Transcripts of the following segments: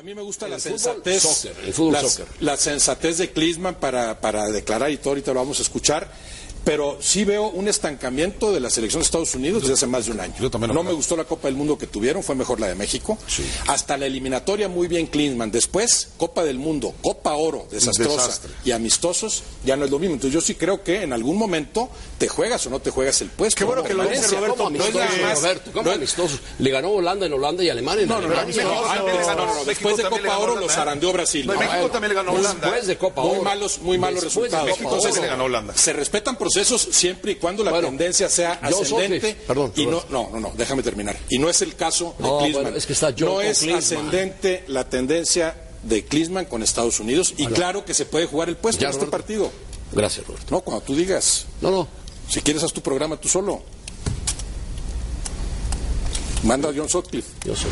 A mí me gusta la El fútbol, sensatez, soccer, el fútbol, la, soccer. la sensatez de Klinsmann para, para declarar y todo ahorita lo vamos a escuchar. Pero sí veo un estancamiento de la selección de Estados Unidos desde hace más de un año. Yo también no creo. me gustó la Copa del Mundo que tuvieron, fue mejor la de México. Hasta la eliminatoria muy bien Klinsmann. Después, Copa del Mundo, Copa Oro, desastrosa desastre. y amistosos, ya no es lo mismo. Entonces yo sí creo que en algún momento te juegas o no te juegas el puesto. Qué bueno ¿no? que lo dice. Roberto. ¿Cómo No es más- Roberto? ¿Cómo no es- amistosos? Le ganó Holanda en Holanda y Alemania en No, no, no, Alemania. no, no, antes, no, no, no, después de Copa Oro los zarandeó Brasil. México bueno, también le ganó Holanda. Después de Copa muy Oro. malos, muy malos Después de resultados. Le ganó Holanda. se respetan procesos siempre y cuando la Bueno, tendencia sea ascendente. Perdón, y no, no, no, no, déjame terminar. Y no es el caso de No, Klinsmann. bueno, es que está no es Klinsmann. ascendente la tendencia de Klinsmann con Estados Unidos y claro que se puede jugar el puesto Ya, en este partido. Gracias, Roberto. No, cuando tú digas, No, no. si quieres haz tu programa tú solo. Manda a John Sutcliffe. Yo sé.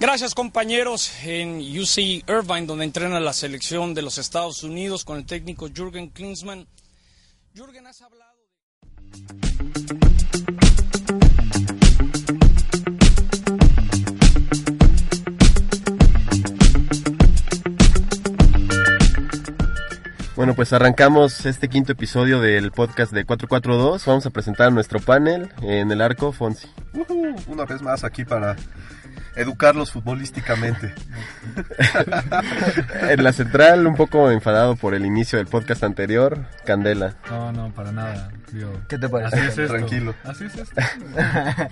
Gracias compañeros en UC Irvine, donde entrena la selección de los Estados Unidos con el técnico Jürgen Klinsmann. Jürgen, has hablado de... Bueno, pues arrancamos este quinto episodio del podcast de 442. Vamos a presentar nuestro panel en el arco, Fonsi. Una vez más aquí para educarlos futbolísticamente. En la central, un poco enfadado por el inicio del podcast anterior, Candela. No, no, para nada. ¿Qué te parece? Así es esto. Tranquilo. Así es esto.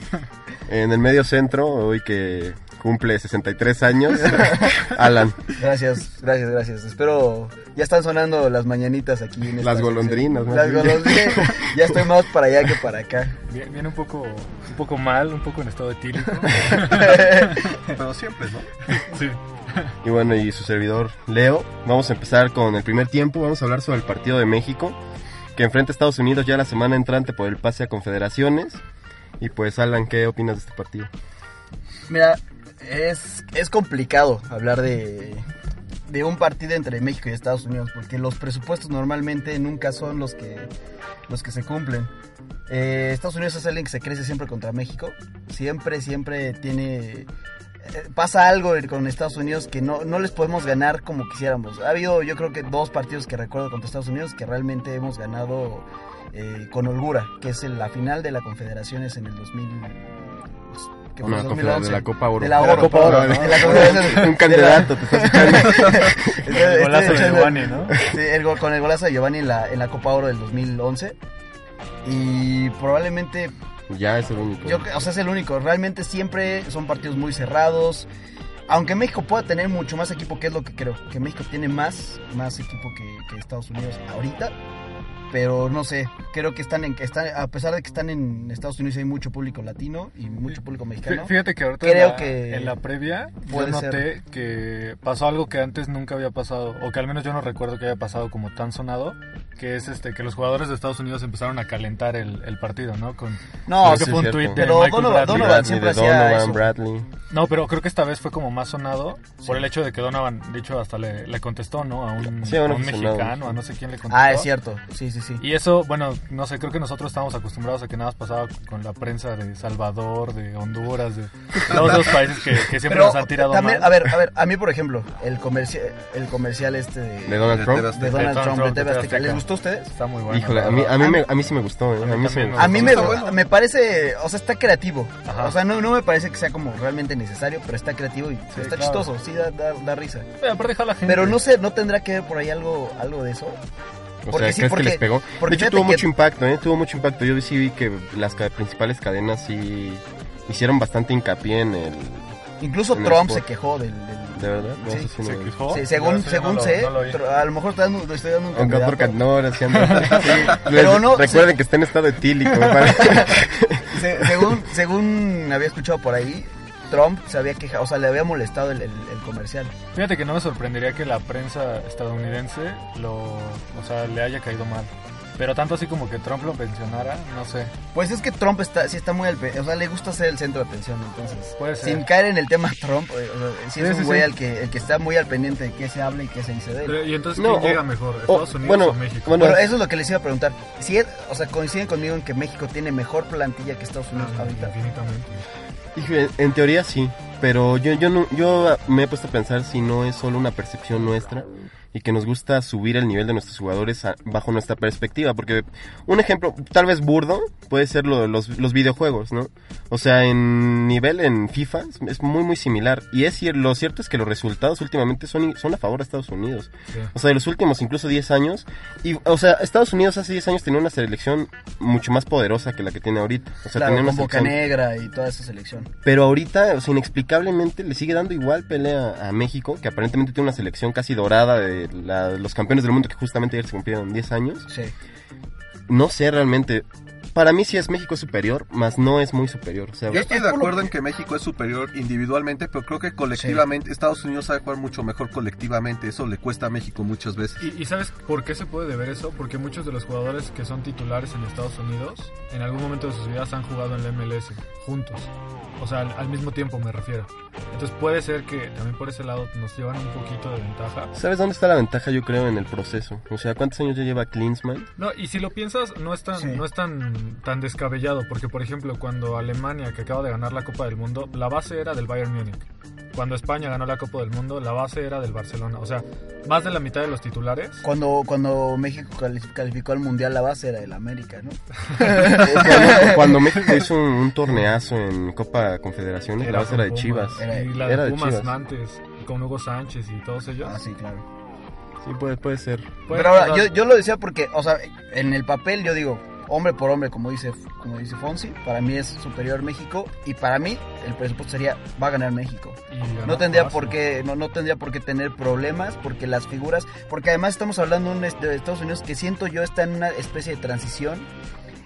En el medio centro, hoy que cumple 63 años, Alan. Gracias, gracias, gracias. Espero. Ya están sonando las mañanitas aquí. En Las golondrinas, Las golondrinas. Ya estoy más para allá que para acá. Viene, viene un poco un poco mal, un poco en estado etílico. Pero siempre, ¿no? Sí. Y bueno, y su servidor Leo. Vamos a empezar con el primer tiempo. Vamos a hablar sobre el partido de México, que enfrenta a Estados Unidos ya la semana entrante por el pase a confederaciones. Y pues, Alan, ¿qué opinas de este partido? Mira, es, es complicado hablar de, de un partido entre México y Estados Unidos, porque los presupuestos normalmente nunca son los que, los que se cumplen. Eh, Estados Unidos es alguien que se crece siempre contra México, siempre, siempre tiene... eh, Pasa algo con Estados Unidos que no, no les podemos ganar como quisiéramos. Ha habido yo creo que dos partidos que recuerdo contra Estados Unidos que realmente hemos ganado eh, con holgura, que es la final de la Confederaciones en el 2000... que fue Una el confederación 2011. de la Copa Oro. De la De la Oro, Copa Oro, ¿no? ¿no? De la Confederación- Un candidato, te estás El golazo de Giovanni, ¿no? Sí, el con el golazo de Giovanni en la, en la Copa Oro del 2011. Y probablemente, Ya es el único. yo, o sea, es el único. Realmente siempre son partidos muy cerrados. Aunque México pueda tener mucho más equipo, que es lo que creo, que México tiene más, más equipo que, que Estados Unidos ahorita. Pero no sé, creo que están en que están, a pesar de que están en Estados Unidos hay mucho público latino y mucho público mexicano. Fí- Fíjate que ahorita Creo en, la, que en la previa yo noté que pasó algo que antes nunca había pasado, o que al menos yo no recuerdo que haya pasado como tan sonado, que es este que los jugadores de Estados Unidos empezaron a calentar el, el partido, ¿no? Con, No, creo sí, que fue un es tweet cierto. de Pero Michael Donovan- Bradley. Donovan siempre de hacía Donovan, eso. Bradley. No, pero creo que esta vez fue como más sonado por el hecho de que Donovan, de hecho, hasta le, le contestó, ¿no? A un, Sí, a un mexicano, a no sé quién le contestó. Ah, es cierto. Sí, sí, sí. Y eso, bueno, no sé, creo que nosotros estamos acostumbrados a que nada más pasaba con la prensa de Salvador, de Honduras, de todos esos países que, que siempre Pero nos han tirado también, mal. a ver, a ver, a mí por ejemplo, el comercial, el comercial este de, De Donald De Trump. De Donald de Trump, Trump, de de TV Azteca, Azteca. ¿les gustó a ustedes? Está muy bueno. Híjole, la a mí, a, mí me, a mí sí me gustó, ¿eh? A mí sí me gustó. A mí me, me parece, o sea, está creativo. Ajá. O sea, no, no me parece que sea como realmente necesario, pero está creativo y está claro. chistoso, sí, da, da, da risa. Pero aparte jala gente. Pero no sé, ¿no tendrá que ver por ahí algo, algo de eso? O Porque sea, sí, ¿crees porque- que les pegó? de hecho, tuvo que- mucho impacto, ¿eh? Tuvo mucho impacto. Yo sí vi que las ca- principales cadenas sí hicieron bastante hincapié en el... Incluso En el Trump sport. se quejó del... del- ¿De verdad? No, Sí. sí no ¿Se lo quejó? Sí, según, No, según no lo- sé, no lo vi. tr- a lo mejor estoy dando, estoy dando un otro candidato. can- no, ahora sí Pero no, Recuerden se- que está en estado etílico. Se- según, según había escuchado por ahí, Trump se había quejado, o sea, le había molestado el, el- el comercial. Fíjate que no me sorprendería que la prensa estadounidense lo, o sea, le haya caído mal. Pero tanto así como que Trump lo mencionara, no sé. Pues es que Trump está, sí está muy al o sea, le gusta ser el centro de atención, entonces. Puede ser. Sin caer en el tema Trump, eh, o sea, sí es sí, un güey sí. al que, el que está muy al pendiente de qué se habla y qué se dice de él. Pero, ¿Y entonces No, quién o- llega mejor? o- ¿Estados Unidos bueno, o México? bueno, Bueno, eso es lo que les iba a preguntar. Si es- o sea, coinciden conmigo en que México tiene mejor plantilla que Estados Unidos Ah, ahorita. Infinitamente. En, en teoría sí, pero yo, yo, no, yo me he puesto a pensar si no es solo una percepción nuestra y que nos gusta subir el nivel de nuestros jugadores a- bajo nuestra perspectiva, porque un ejemplo, tal vez burdo, puede ser lo- los, los videojuegos, ¿no? O sea, en nivel en FIFA es- muy muy similar y es lo cierto es que los resultados últimamente son, son a favor de Estados Unidos. Sí. O sea, de los últimos incluso 10 años. Y, o sea, Estados Unidos hace 10 años tenía una selección mucho más poderosa que la que tiene ahorita. O sea, Claro, tenía una con Boca selección- Negra y toda esa selección. pero ahorita, o sea, inexplicablemente le sigue dando igual pelea a México, que aparentemente tiene una selección casi dorada de la- los campeones del mundo que justamente ayer se cumplieron 10 años. Sí. No sé realmente. Para mí sí es México superior, más no es muy superior. O sea, Yo estoy de acuerdo en que México es superior individualmente, pero creo que colectivamente Estados Unidos sabe jugar mucho mejor colectivamente. Eso le cuesta a México muchas veces. ¿Y, y sabes por qué se puede deber eso? Porque muchos de los jugadores que son titulares en Estados Unidos, en algún momento de sus vidas han jugado en la MLS, juntos. O sea, al, al mismo tiempo me refiero. Entonces puede ser que también por ese lado nos llevan un poquito de ventaja. ¿sabes dónde está la ventaja? Yo creo en el proceso. O sea, ¿cuántos años ya lleva Klinsmann? No, y si lo piensas, no es tan, Sí. no es tan, tan descabellado, porque por ejemplo, cuando Alemania, que acaba de ganar la Copa del Mundo, la base era del Bayern Múnich. Cuando España ganó la Copa del Mundo, la base era del Barcelona. O sea, más de la mitad de los titulares. Cuando, cuando México cali- calificó al Mundial, la base era el América, ¿no? cuando, cuando México hizo un, un torneazo en Copa Confederaciones, la base era de Chivas. Era- y la era de Pumas Chivas. antes, con Hugo Sánchez y todos ellos. Ah, sí, claro. Sí, puede, puede ser. Pero ahora, yo, yo lo decía porque, o sea, en el papel yo digo, hombre por hombre, como dice, como dice Fonsi, para mí es superior México y para mí el presupuesto sería, va a ganar México. No tendría por qué, no, no tendría por qué tener problemas porque las figuras, porque además estamos hablando de Estados Unidos que siento yo está en una especie de transición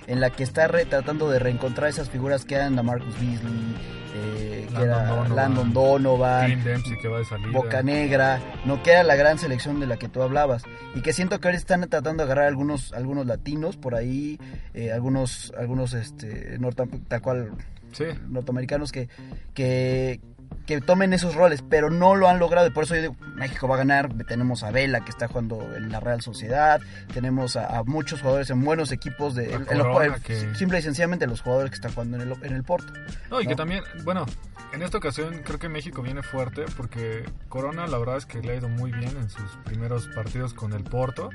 en la que está re- tratando de reencontrar esas figuras que eran la Marcus Beasley, eh, que Landon era Donovan. Landon Donovan, Dempsey que va de salida. Boca Negra, no que era la gran selección de la que tú hablabas y que siento que ahora están tratando de agarrar algunos algunos latinos por ahí, eh, algunos algunos este norte, tal cual Sí. norteamericanos que, que, que tomen esos roles, pero no lo han logrado y por eso yo digo, México va a ganar, tenemos a Vela que está jugando en la Real Sociedad, tenemos a, a muchos jugadores en buenos equipos, de, los- Corona, que- simple y sencillamente los jugadores que están jugando en el, en el Porto. No, y que también, bueno, en esta ocasión creo que México viene fuerte porque Corona la verdad es que le ha ido muy bien en sus primeros partidos con el Porto.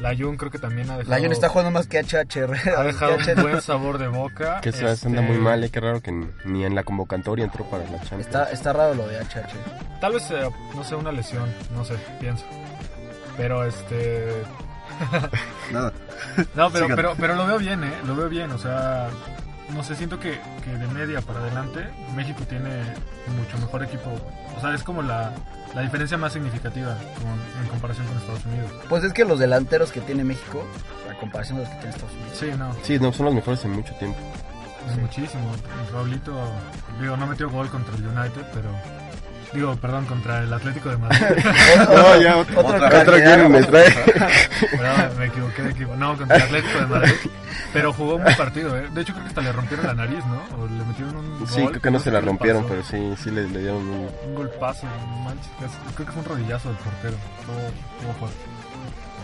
La Jun creo que también ha dejado, La Jun está jugando más que HH Herrera. ha dejado que un buen sabor de boca. Que se Este, anda muy mal, eh, qué raro que ni- en la convocatoria entró para la Champions. Está, está raro lo de HH. Tal vez sea, no sé, una lesión, no sé, pienso. Pero este... Nada. No, pero, pero, pero lo veo bien, ¿eh? Lo veo bien, o sea... No sé, siento que, que de media para adelante México tiene mucho mejor equipo. O sea, es como la, la diferencia más significativa con- en comparación con Estados Unidos. Pues es que los delanteros que tiene México, a comparación de los que tiene Estados Unidos. Sí, no, Sí, no, son los mejores en mucho tiempo. es muchísimo. Raulito, digo, no metió gol contra el United, pero... Digo, perdón, contra el Atlético de Madrid. No, ya, otro, Otro otra- que me trae. Me equivoqué de equipo. No, contra el Atlético de Madrid. Pero jugó un buen partido, ¿eh? De hecho, creo que hasta le rompieron la nariz, ¿no? O le metieron un gol. Sí, creo que no se la rompieron, pero sí, sí le, le dieron un... Un golpazo, no manches. casi- Creo que fue un rodillazo del portero. Todo, todo fuerte.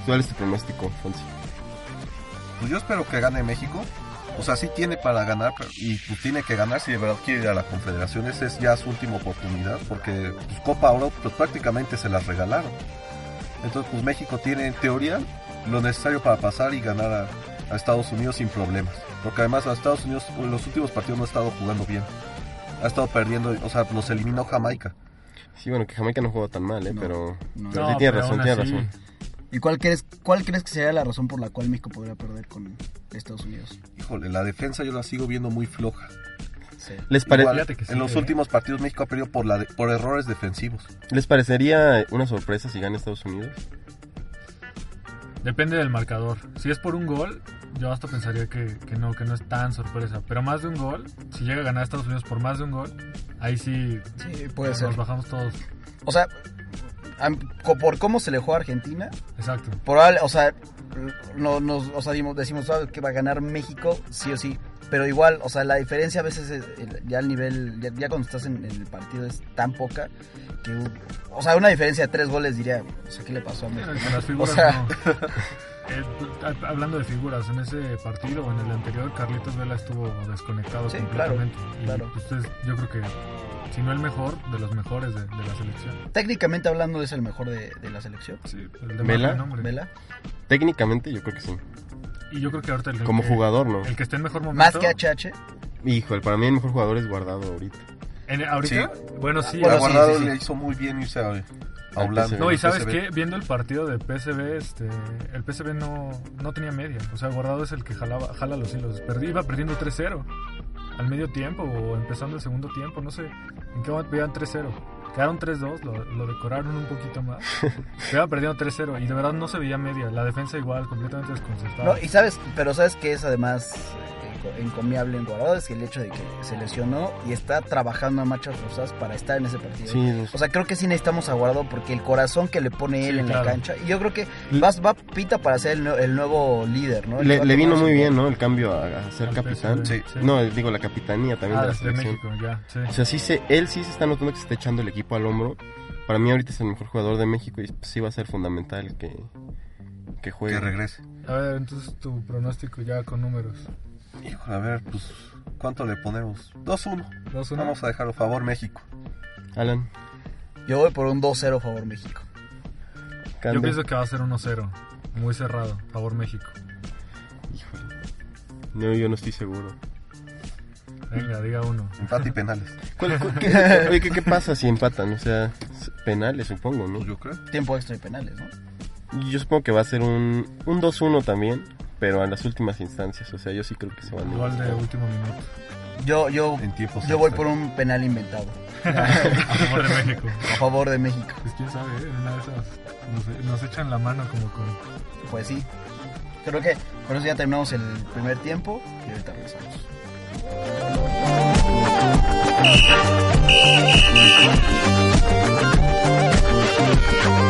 ¿Cuál es tu pronóstico, Fonsi? Pues yo espero que gane México. O sea, sí tiene para ganar pero- y pues tiene que ganar si de verdad quiere ir a la Confederación. Esa es ya su última oportunidad porque pues, Copa Oro pues prácticamente se las regalaron. Entonces pues México tiene en teoría lo necesario para pasar y ganar a, a Estados Unidos sin problemas. Porque además a Estados Unidos en los últimos partidos no ha estado jugando bien. Ha estado perdiendo, o sea, los eliminó Jamaica. Sí, bueno, que Jamaica no jugó tan mal, ¿eh? No, pero... no. pero No, sí tiene pero razón, tiene así, razón. ¿Y cuál crees, cuál crees que sería la razón por la cual México podría perder con Estados Unidos? Híjole, la defensa yo la sigo viendo muy floja. Sí. ¿Les, pare- Igual, Fíjate que sí, en los ¿eh? últimos partidos México ha perdido por, la de- por errores defensivos. ¿Les parecería una sorpresa si gana Estados Unidos? Depende del marcador. Si es por un gol, yo hasta pensaría que, que no, que no es tan sorpresa. Pero más de un gol, si llega a ganar Estados Unidos por más de un gol, ahí sí Sí, puede nos ser. bajamos todos. O sea, por cómo se le juega a Argentina, Exacto. o sea, no, nos, o sea, dimos- decimos "Ah, que va a ganar México, sí o sí. Pero igual, o sea, la diferencia a veces es, el- ya al nivel, ya, ya cuando estás en, en el partido es tan poca que, o sea, una diferencia de tres goles diría, o sea, ¿qué le pasó a México? Con las figuras O sea, no. Eh, hab- hablando de figuras, en ese partido o en el anterior, Carlitos Vela estuvo desconectado Sí, completamente. claro, Y, claro. pues, yo creo que, si no el mejor, de los mejores de, de la selección. técnicamente hablando es el mejor de, de la selección. Sí, el de ¿Vela? ¿Vela? Técnicamente yo creo que sí. Y yo creo que ahorita el Como que- jugador, ¿no? El que esté en mejor momento. Más que HH. Híjole, para mí el mejor jugador es guardado ahorita. en- ¿Ahorita? Bueno, sí. Bueno, a sí, Guardado sí, sí. le hizo muy bien irse a, a Holanda. No, y sabes qué, viendo el partido de PSV, este, el PSV no, no tenía media. O sea, Guardado es el que jalaba, jala los hilos. Perdí, iba perdiendo 3-0 al medio tiempo o empezando el segundo tiempo, no sé. ¿En qué momento iban 3-0? Quedaron 3-2, lo, lo decoraron un poquito más. Iba perdiendo 3-0 y de verdad no se veía media. La defensa igual, completamente desconcertada. No, y sabes, pero sabes que es además eh, encomiable en Guardado es que el hecho de que se lesionó y está trabajando a marchas forzadas para estar en ese partido. Sí, O sea, creo que sí necesitamos a Guardado porque el corazón que le pone él Sí, en claro. la cancha. Y yo creo que va, va pinta para ser el, nue- el nuevo líder, ¿no? Le, vino muy bien, ¿no? El cambio a, a ser Al capitán. Sí. sí. No, digo, la capitanía también Ah, de la selección. México, ya, sí. O sea, sí se, él sí se está notando que se está echando el equipo al hombro. Para mí ahorita es el mejor jugador de México y sí va a ser fundamental que, que juegue. Que regrese. A ver, entonces tu pronóstico ya con números. Híjole, a ver, pues, ¿cuánto le ponemos? 2-1. 2-1. Vamos a dejarlo a favor México. Alan, Yo voy por un 2-0 favor México. Cande. Yo pienso que va a ser 1-0. Muy cerrado, favor México. Híjole. No, yo no estoy seguro. Venga, diga uno. Empate y penales. ¿Cuál- cuál- qué, oye, ¿qué, qué pasa si empatan? O sea, penales supongo, ¿no? Pues yo creo. Tiempo extra y penales, ¿no? Yo supongo que va a ser un, un 2-1 también, pero a las últimas instancias. O sea, yo sí creo que se van a Gol de último minuto. Yo, yo, en yo voy por un penal inventado. a favor de México. A favor de México. Pues quién sabe, ¿eh? una de esas nos, echan la mano como con. Pues sí. Creo que por eso ya terminamos el primer tiempo y ahorita regresamos.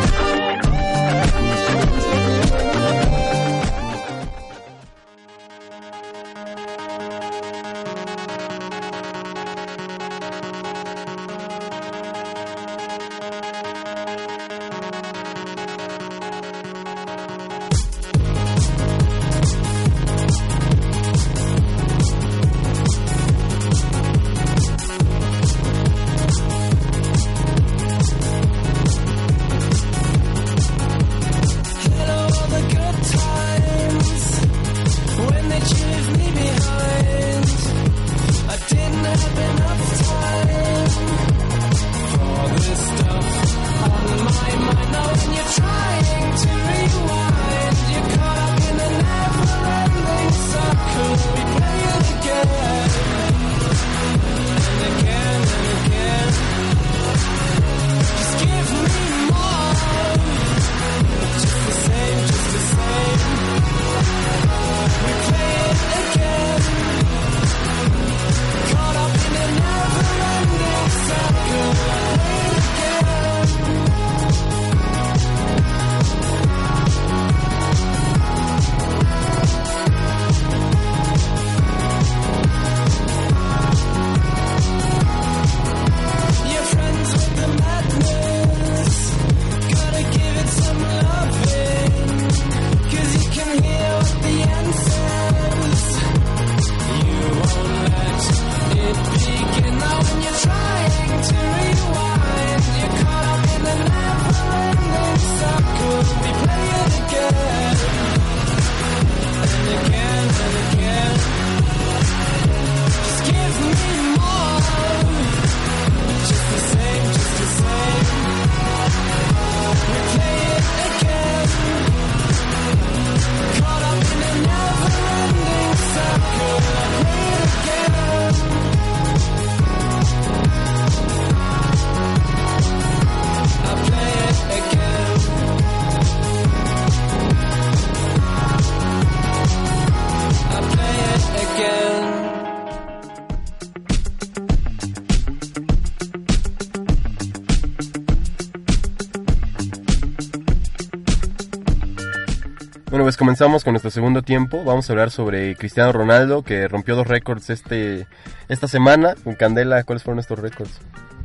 comenzamos con nuestro segundo tiempo. Vamos a hablar sobre Cristiano Ronaldo, que rompió dos récords este, esta semana. Con Candela, ¿cuáles fueron estos récords?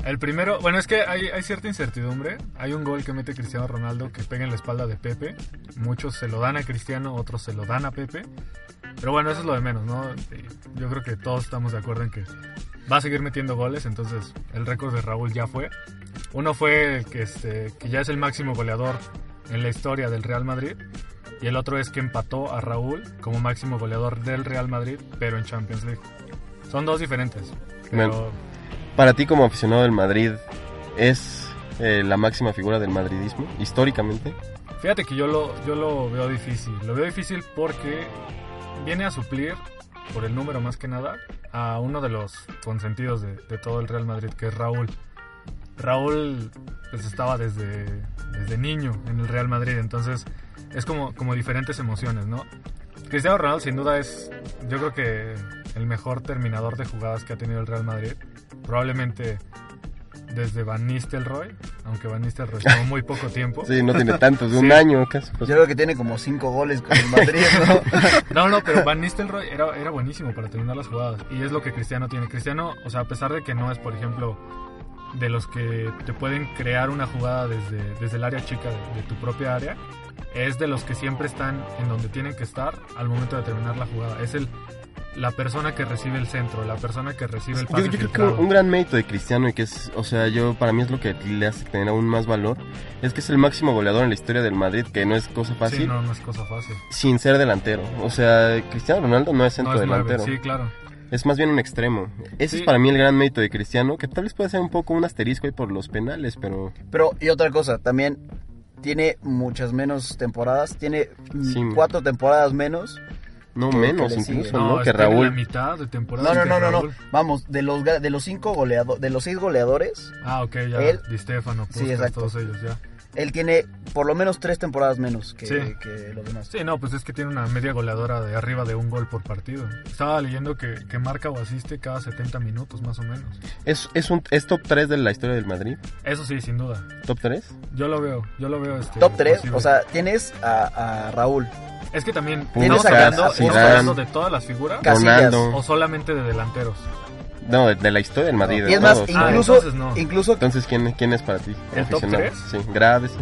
El primero, bueno, es que hay, hay cierta incertidumbre. Hay un gol que mete Cristiano Ronaldo que pega en la espalda de Pepe. Muchos se lo dan a Cristiano, otros se lo dan a Pepe. Pero bueno, eso es lo de menos, ¿no? Yo creo que todos estamos de acuerdo en que va a seguir metiendo goles, entonces el récord de Raúl ya fue. Uno fue el que, este, que ya es el máximo goleador en la historia del Real Madrid. Y el otro es que empató a Raúl como máximo goleador del Real Madrid, pero en Champions League. Son dos diferentes. Pero Para ti como aficionado del Madrid, ¿es eh, la máxima figura del madridismo, históricamente? Fíjate que yo lo, yo lo veo difícil. Lo veo difícil porque viene a suplir, por el número más que nada, a uno de los consentidos de, de todo el Real Madrid, que es Raúl. Raúl pues estaba desde, desde niño en el Real Madrid, entonces es como, como diferentes emociones, ¿no? Cristiano Ronaldo sin duda es, yo creo que el mejor terminador de jugadas que ha tenido el Real Madrid. Probablemente desde Van Nistelrooy, aunque Van Nistelrooy estuvo muy poco tiempo. Sí, no tiene tantos, de un Sí. año casi. pues. Yo creo que tiene como cinco goles con el Madrid, ¿no? No, no, pero Van Nistelrooy era, era buenísimo para terminar las jugadas. Y es lo que Cristiano tiene. Cristiano, o sea, a pesar de que no es, por ejemplo, de los que te pueden crear una jugada desde, desde el área chica de, de tu propia área, es de los que siempre están en donde tienen que estar al momento de terminar la jugada. Es el la persona que recibe el centro, la persona que recibe el Yo, pase yo creo que un gran mérito de Cristiano y que es, o sea, yo para mí es lo que le hace tener aún más valor, es que es el máximo goleador en la historia del Madrid, que no es cosa fácil, Sí, no, no es cosa fácil. sin ser delantero. O sea, Cristiano Ronaldo no es centro No es nueve, delantero, sí, claro. es más bien un extremo. Ese Sí. es para mí el gran mérito de Cristiano, que tal vez puede ser un poco un asterisco ahí por los penales, pero Pero, y otra cosa, también tiene muchas menos temporadas. Tiene mm, Sí. cuatro temporadas menos. no Que- menos incluso, sigue. ¿no? Que en la Raúl. mitad de temporada. No, no, no, no, no. Raúl. Vamos, de los, ga- de los cinco goleadores, de los seis goleadores, Ah, ok, ya. Él- Di Stefano, Sí, Puskas, exacto. todos ellos, ya. Él tiene por lo menos tres temporadas menos que, Sí. que los demás. Sí, no, pues es que tiene una media goleadora de arriba de un gol por partido. Estaba leyendo que, que marca o asiste cada 70 minutos, más o menos. Es, es, un, es top 3 de la historia del Madrid, Eso sí, sin duda. top 3. Yo lo veo, yo lo veo. Este, Top 3, posible. o sea, tienes a, a Raúl, Es que también, Tienes ¿estamos a- hablando, estamos de todas las figuras? Casillas. ¿O solamente de delanteros? No, de, de la historia del Madrid. y de es más, todos. Ah, incluso, entonces no. incluso Entonces, ¿quién, ¿quién es para ti? ¿El top? Sí, Graves.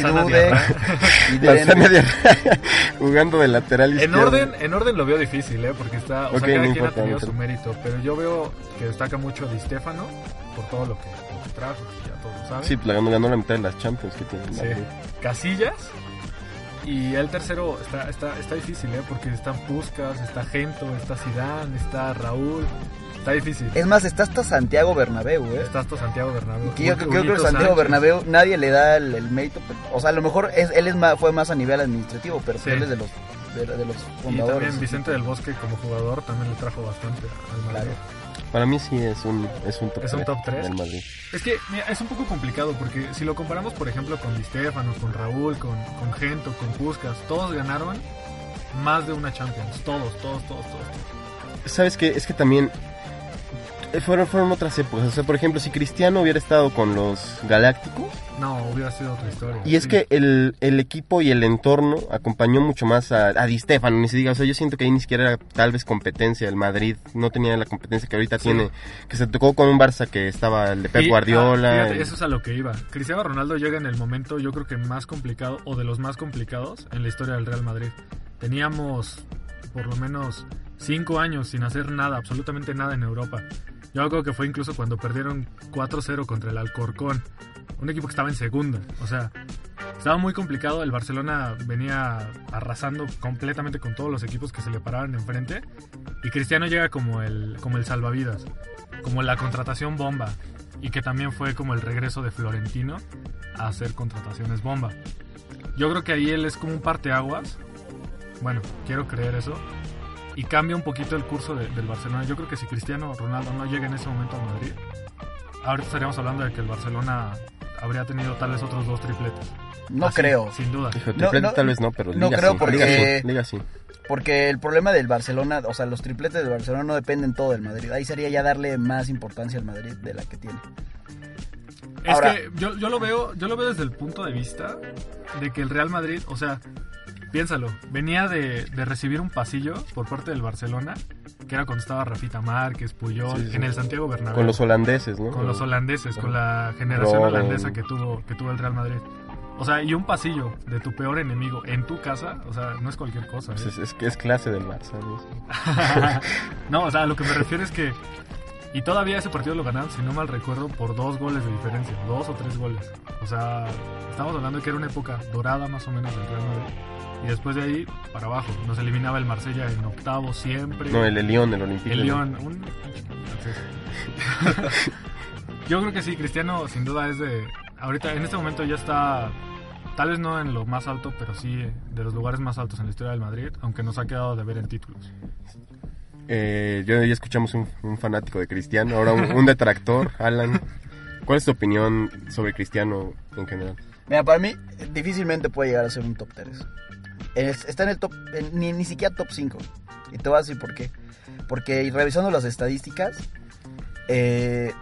Dude y La Deren- sana de- jugando de lateral En izquierdo. orden, en orden lo veo difícil, ¿eh? Porque está, o Ok, sea, cada no quien ha importa, tenido no su mérito, pero yo veo que destaca mucho Di Stefano por todo lo que, lo que trajo, ya todos lo saben. Sí, la ganó, ganó la mitad de las Champions que tiene. Sí. Madrid. Casillas. Y el tercero está, está, está difícil, ¿eh? Porque está Puskas, está Gento, está Zidane, está Raúl. Está difícil. Es más, está hasta Santiago Bernabéu, ¿eh? Está hasta Santiago Bernabéu. Que yo creo, que Santiago Sánchez. Bernabéu nadie le da el, el mérito. pero- O sea, a lo mejor es, él es más, fue más a nivel administrativo, pero Sí. él es de los, de, de los Y fundadores. también Vicente del Bosque como jugador también le trajo bastante al Madrid. Claro. Para mí sí es un, es un top ¿Es un 3 top tres? del Madrid. Es que mira, es un poco complicado porque si lo comparamos, por ejemplo, con Di Stefano, con Raúl, con, con Gento, con Puskas, todos ganaron más de una Champions. Todos, todos, todos, todos. ¿Sabes qué? Es que también fueron, fueron otras épocas. O sea, por ejemplo, si Cristiano hubiera estado con los Galácticos, No, hubiera sido otra historia. y es que el, el equipo y el entorno acompañó mucho más a, a Di Stefano, ni se diga. O sea, yo siento que ahí ni siquiera era tal vez competencia. El Madrid no tenía la competencia que ahorita Sí. tiene. Que se tocó con un Barça que estaba el de Pep Y, ah, Guardiola. fíjate, el- eso es a lo que iba. Cristiano Ronaldo llega en el momento, yo creo que más complicado, o de los más complicados en la historia del Real Madrid. Teníamos por lo menos cinco años sin hacer nada, absolutamente nada en Europa. Yo creo que fue incluso cuando perdieron 4-0 contra el Alcorcón, un equipo que estaba en segunda. O sea, estaba muy complicado. El Barcelona venía arrasando completamente con todos los equipos que se le paraban enfrente. Y Cristiano llega como el, como el salvavidas, como la contratación bomba. Y que también fue como el regreso de Florentino a hacer contrataciones bomba. Yo creo que ahí él es como un parteaguas. Bueno, quiero creer eso. Y cambia un poquito el curso de- del Barcelona. Yo creo que si Cristiano Ronaldo no llega en ese momento a Madrid, ahorita estaríamos hablando de que el Barcelona habría tenido tal vez otros dos tripletes. No Así, creo. Sin duda. Hijo, No, triplete no, tal vez no, pero no liga creo sí, porque- liga sí, liga sí. Porque el problema del Barcelona, o sea, los tripletes del Barcelona no dependen todo del Madrid. Ahí sería ya darle más importancia al Madrid de la que tiene. Es Ahora- que yo, yo lo veo, yo lo veo desde el punto de vista de que el Real Madrid, o sea, piénsalo, venía de, de recibir un pasillo por parte del Barcelona, que era cuando estaba Rafita Márquez, Puyol, Sí, sí. en el Santiago Bernabéu. Con los holandeses, ¿no? con los holandeses, con la generación holandesa que tuvo, que tuvo el Real Madrid. O sea, y un pasillo de tu peor enemigo en tu casa, o sea, no es cualquier cosa. ¿eh? Pues es, es que es clase del Barça. ¿no? no, o sea, lo que me refiero es que. Y todavía ese partido lo ganaron, si no mal recuerdo, por dos goles de diferencia, dos o tres goles. O sea, estamos hablando de que era una época dorada más o menos del Real Madrid. Y después de ahí, para abajo. Nos eliminaba el Marsella en octavo siempre. No, el de Lyon, el Olympique. El Lyon, un. Yo creo que sí, Cristiano sin duda es de... Ahorita, en este momento ya está, tal vez no en lo más alto, pero sí de los lugares más altos en la historia del Madrid, aunque nos ha quedado de ver en títulos. Eh, yo ya escuchamos un, un fanático de Cristiano, ahora un, un detractor, Alan. ¿Cuál es tu opinión sobre Cristiano en general? Mira, para mí difícilmente puede llegar a ser un top 3. Es- está en el top, ni, ni siquiera top 5. Y te voy a decir por qué. Porque revisando las estadísticas, eh,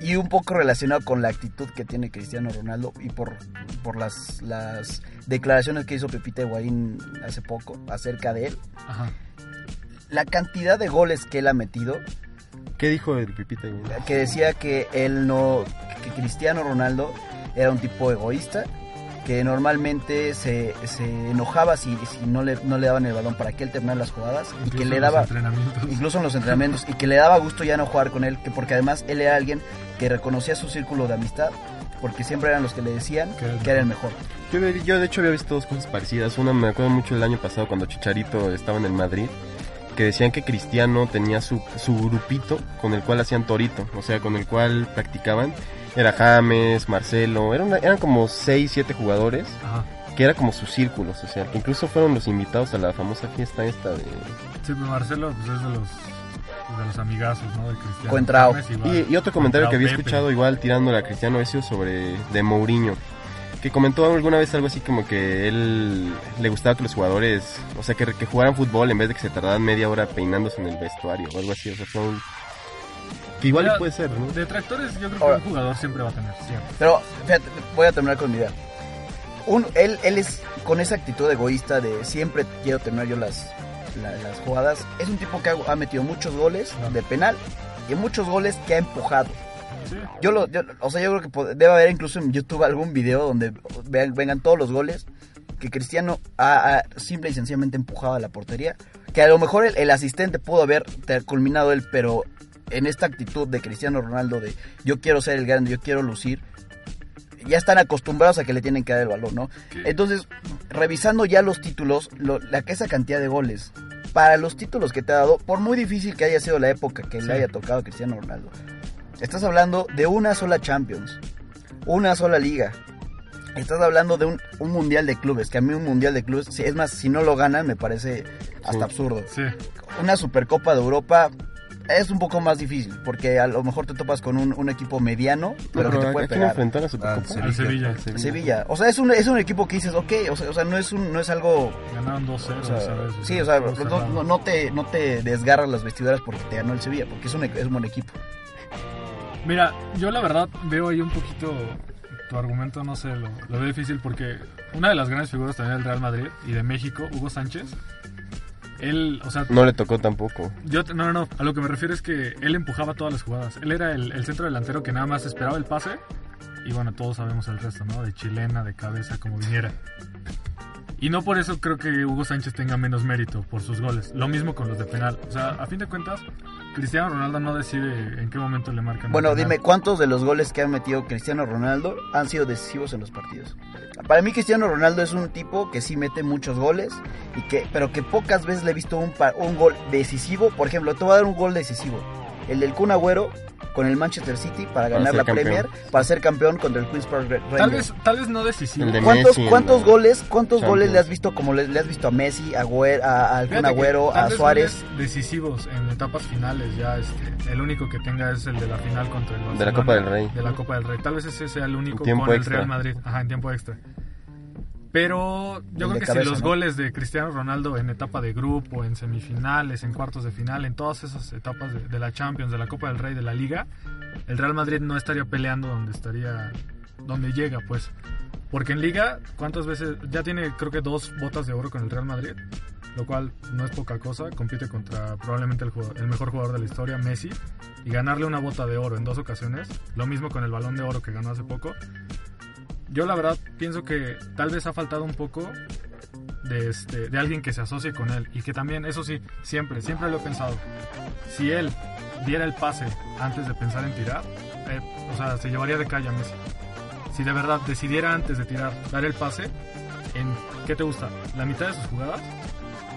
y un poco relacionado con la actitud que tiene Cristiano Ronaldo y por, por las, las declaraciones que hizo Pepita Higuaín hace poco acerca de él, Ajá. la cantidad de goles que él ha metido ¿Qué dijo el Pipita? güey? que decía que él no que Cristiano Ronaldo era un tipo egoísta que normalmente se, se enojaba si, si no, le, no le daban el balón para que él terminara las jugadas y que Incluso le en los daba entrenamientos. incluso en los entrenamientos y que le daba gusto ya no jugar con él que porque además él era alguien que reconocía su círculo de amistad porque siempre eran los que le decían Que era el mejor Yo, de- yo de hecho había visto dos cosas parecidas. Una me acuerdo mucho el año pasado cuando Chicharito estaba en el Madrid, que decían que Cristiano tenía su, su grupito con el cual hacían torito, o sea, con el cual practicaban. Era James, Marcelo, era una- eran como 6, 7 jugadores, Ajá. que era como sus círculos, o sea, que incluso fueron los invitados a la famosa fiesta esta de... Sí, pues Marcelo pues es de los, de los amigazos, ¿no? De Cristiano. Igual. Y, y otro comentario que había Pepe. escuchado igual tirándole a Cristiano ha sido sobre de Mourinho. Que comentó alguna vez algo así como que él le gustaba que los jugadores, o sea, que, que jugaran fútbol en vez de que se tardaran media hora peinándose en el vestuario o algo así. O sea, son... Que igual Mira, puede ser, ¿no? Detractores yo creo que Ahora- un jugador siempre va a tener, siempre. Pero fíjate, voy a terminar con mi idea. Un, él, él es con esa actitud egoísta de siempre quiero terminar yo las, la- las jugadas. Es un tipo que ha, ha metido muchos goles Claro. de penal y muchos goles que ha empujado. Sí. Yo lo, yo- o sea, yo creo que debe haber incluso en YouTube algún video donde vean- vengan todos los goles que Cristiano ha, ha simple y sencillamente empujado a la portería. Que a lo mejor el, el asistente pudo haber culminado él, pero en esta actitud de Cristiano Ronaldo de yo quiero ser el grande, yo quiero lucir, ya están acostumbrados a que le tienen que dar el balón, ¿no? Entonces, revisando ya los títulos, lo- la que esa cantidad de goles, para los títulos que te ha dado, por muy difícil que haya sido la época que Sí. le haya tocado a Cristiano Ronaldo, estás hablando de una sola Champions, una sola liga. Estás hablando de un, un mundial de clubes, que a mí un mundial de clubes, si- es más, si no lo ganan me parece hasta Sí. absurdo. Sí. Una Supercopa de Europa es un poco más difícil, porque a lo mejor te topas con un, un equipo mediano, pero que te ¿a puede pegar. enfrentaron a Supercopa? Al Al Sevilla. Sevilla. O sea, es un, es un equipo que dices, ok, o sea, o sea, no, es un, no es algo... Ganaron 2-0. o sea, ¿sabes? sí, o sea, no te, no te desgarras las vestiduras porque te ganó el Sevilla, porque es un, es un buen equipo. Mira, yo la verdad veo ahí un poquito tu argumento, no sé, lo, lo veo difícil porque una de las grandes figuras también del Real Madrid y de México, Hugo Sánchez, él, o sea, No le tocó tampoco. yo, no, no, no, a lo que me refiero es que él empujaba todas las jugadas. Él era el, el centro delantero que nada más esperaba el pase y bueno, todos sabemos el resto, ¿no? De chilena, de cabeza, como viniera. Y no por eso creo que Hugo Sánchez tenga menos mérito por sus goles. Lo mismo con los de penal. O sea, a fin de cuentas, Cristiano Ronaldo no decide en qué momento le marcan. Bueno, dime, ¿cuántos de los goles que ha metido Cristiano Ronaldo han sido decisivos en los partidos? Para mí Cristiano Ronaldo es un tipo que sí mete muchos goles, y que, pero que pocas veces le he visto un, gol decisivo. Por ejemplo, te voy a dar un gol decisivo. El del Kun Agüero con el Manchester City para ganar ser la campeón. Premier, para ser campeón contra el Queen's Park Rangers. Tal vez, tal vez no decisivo. De ¿Cuántos, Messi cuántos la goles, cuántos Champions. goles le has visto como le, le has visto a Messi, a, Agüero, a, Kun Fíjate que Agüero, tal a Suárez? decisivos en etapas finales ya este, el único que tenga es el de la final contra el De la Barcelona, Copa del Rey. de la Copa del Rey tal vez ese sea el único En tiempo con extra. el Real Madrid ajá en tiempo extra pero yo creo que cabeza, si los ¿no? goles de Cristiano Ronaldo en etapa de grupo en semifinales en cuartos de final en todas esas etapas de, de la Champions de la Copa del Rey de la Liga el Real Madrid no estaría peleando donde estaría, donde llega, pues. Porque en Liga, ¿cuántas veces? Ya tiene, creo que dos botas de oro con el Real Madrid, lo cual no es poca cosa. Compite contra probablemente el, jugador- el mejor jugador de la historia, Messi, y ganarle una bota de oro en dos ocasiones. Lo mismo con el balón de oro que ganó hace poco. Yo la verdad pienso que tal vez ha faltado un poco de, este, de alguien que se asocie con él y que también, eso sí, siempre, siempre lo he pensado. Si él diera el pase antes de pensar en tirar, eh, o sea, se llevaría de calle a Messi. Si de verdad decidiera antes de tirar, dar el pase, en, ¿qué te gusta? La mitad de sus jugadas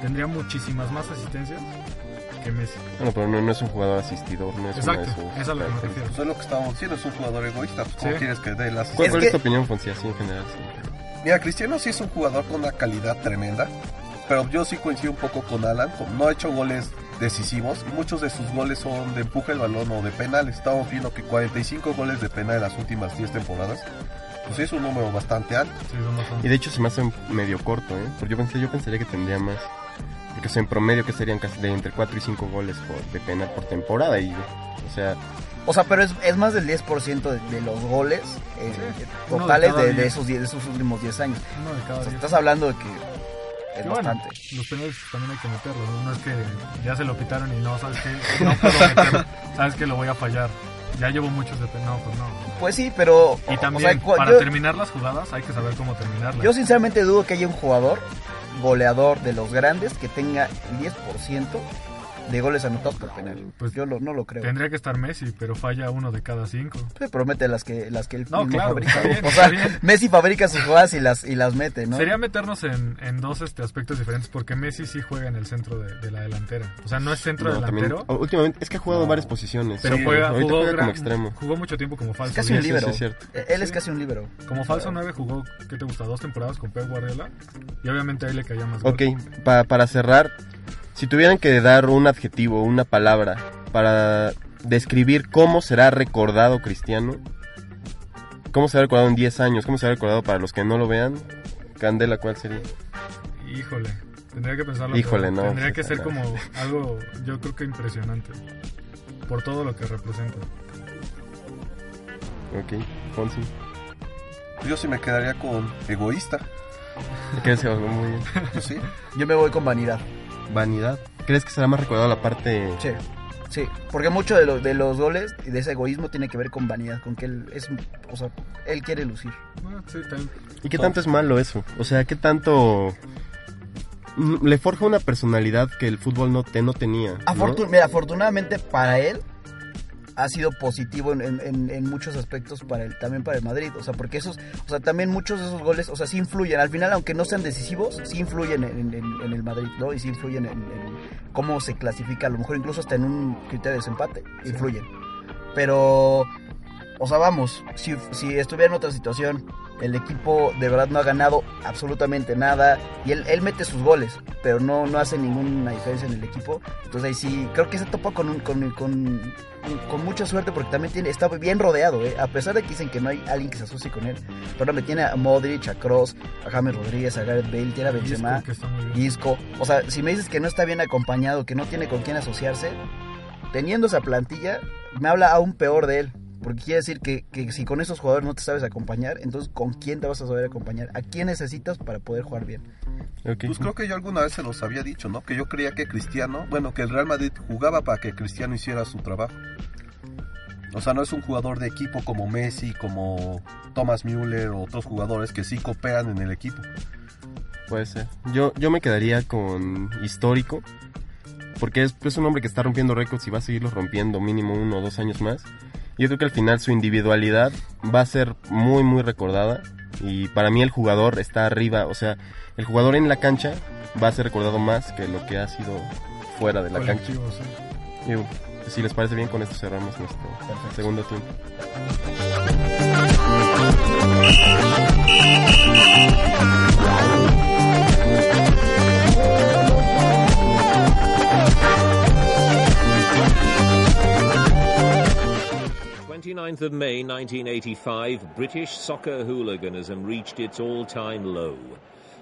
tendría muchísimas más asistencias que Messi. Bueno, pero no, no es un jugador asistidor, no es una de Exacto, sus eso es a lo que me. Eso es lo que estábamos diciendo, es un jugador egoísta. Pues, ¿Cómo Sí. quieres que dé las... ¿Cuál, Es cuál que- tu opinión, Fonsi, así en general? sí? Mira, Cristiano sí es un jugador con una calidad tremenda, pero yo sí coincido un poco con Alan, no ha hecho goles decisivos y muchos de sus goles son de empuje el balón o de penal. Estamos viendo que 45 goles de penal en las últimas 10 temporadas, pues es un número bastante alto. Sí, son bastante. Y de hecho se me hace medio corto, ¿eh? Porque yo pensé, yo pensaría que tendría más. Porque o sea, en promedio que serían casi de entre 4 y 5 goles por, de penal por temporada. Y, o sea, O sea, pero es, es más del 10% de, de los goles eh, Sí, de totales de, de diez. esos, die- de esos últimos 10 años. Uno de cada O sea, diez. estás hablando de que es Y bueno, bastante. los penales también hay que meterlos, ¿no? Es que ya se lo pitaron y no, sabes que no puedo meterlo, sabes que lo voy a fallar. Ya llevo muchos de penal, no, pues no. Pues sí, pero... Y también, o sea, para yo, terminar las jugadas hay que saber cómo terminarlas. yo sinceramente dudo que haya un jugador goleador de los grandes que tenga el 10% de goles anotados por penal. Pues yo lo- no lo creo. Tendría que estar Messi, pero falla uno de cada cinco. Se promete las que, las que él No, mismo claro, fabrica. está bien, o sea. Messi fabrica sus jugadas y las, y las mete, ¿no? Sería meternos en, en dos este, aspectos diferentes, porque Messi sí juega en el centro de, de la delantera. O sea, no es centro no, delantero, últimamente es que ha jugado en varias posiciones. pero Sí, juega, jugó, juega como gran- extremo. jugó mucho tiempo como falso. Es casi un diez. líbero. sí, es cierto. Él es Sí. casi un líbero. Como falso 9 jugó, ¿qué te gusta? Dos temporadas con Pep Guardiola. Y obviamente ahí le caía más. Ok, pa- para cerrar, si tuvieran que dar un adjetivo, una palabra para describir cómo será recordado Cristiano, cómo será recordado en 10 años, cómo será recordado para los que no lo vean, Candela, ¿cuál sería? Híjole, tendría que pensarlo. Híjole, no, Tendría que ser como algo, yo creo que impresionante. Por todo lo que representa. Ok, Fonsi. Yo sí me quedaría con egoísta, ¿Qué se muy bien? pues sí. Yo me voy con vanidad. Vanidad. ¿Crees que será más recordado la parte... Sí, sí. Porque mucho de, lo- de los goles y de ese egoísmo tiene que ver con vanidad, con que él es, o sea, él quiere lucir. Ah, sí, también. ¿Y qué tanto es malo eso? O sea, ¿qué tanto le forja una personalidad que el fútbol no, te, no tenía? ¿no? Afortun- Mira, afortunadamente para él ha sido positivo en, en- en- en muchos aspectos para él, también para el Madrid. O sea, porque esos, o sea, también muchos de esos goles, o sea, sí influyen. Al final, aunque no sean decisivos, sí influyen en, el Madrid, ¿no? Y sí influyen en, en cómo se clasifica, a lo mejor incluso hasta en un criterio de desempate, influyen. Pero, o sea, vamos, si, si estuviera en otra situación, el equipo de verdad no ha ganado absolutamente nada y él, él mete sus goles, pero no, no hace ninguna diferencia en el equipo. Entonces ahí sí, creo que se topa con, un- con, con, con mucha suerte porque también tiene, está bien rodeado, ¿eh? a pesar de que dicen que no hay alguien que se asocie con él. Pero me tiene a Modric, a Cross, a James Rodríguez, a Gareth Bale, tiene a Benzema. Isco. O sea, si me dices que no está bien acompañado, que no tiene con quién asociarse, teniendo esa plantilla, me habla aún peor de él. Porque quiere decir que, que si con esos jugadores no te sabes acompañar, entonces ¿con quién te vas a saber acompañar? ¿A quién necesitas para poder jugar bien? Pues creo que yo alguna vez se los había dicho, ¿no? Que yo creía que Cristiano, bueno, que el Real Madrid jugaba para que Cristiano hiciera su trabajo. O sea, no es un jugador de equipo como Messi, como Thomas Müller o otros jugadores que sí cooperan en el equipo. Puede ser. Yo, yo me quedaría con histórico. Porque es, es un hombre que está rompiendo récords y va a seguirlos rompiendo mínimo uno o dos años más. Yo creo que al final su individualidad va a ser muy, muy recordada. Y para mí el jugador está arriba. O sea, el jugador en la cancha va a ser recordado más que lo que ha sido fuera de la cancha. Colectivo, sí. Y, si les parece bien, con esto cerramos nuestro segundo tiempo. Twenty-ninth of May 1985, British soccer hooliganism reached its all-time low.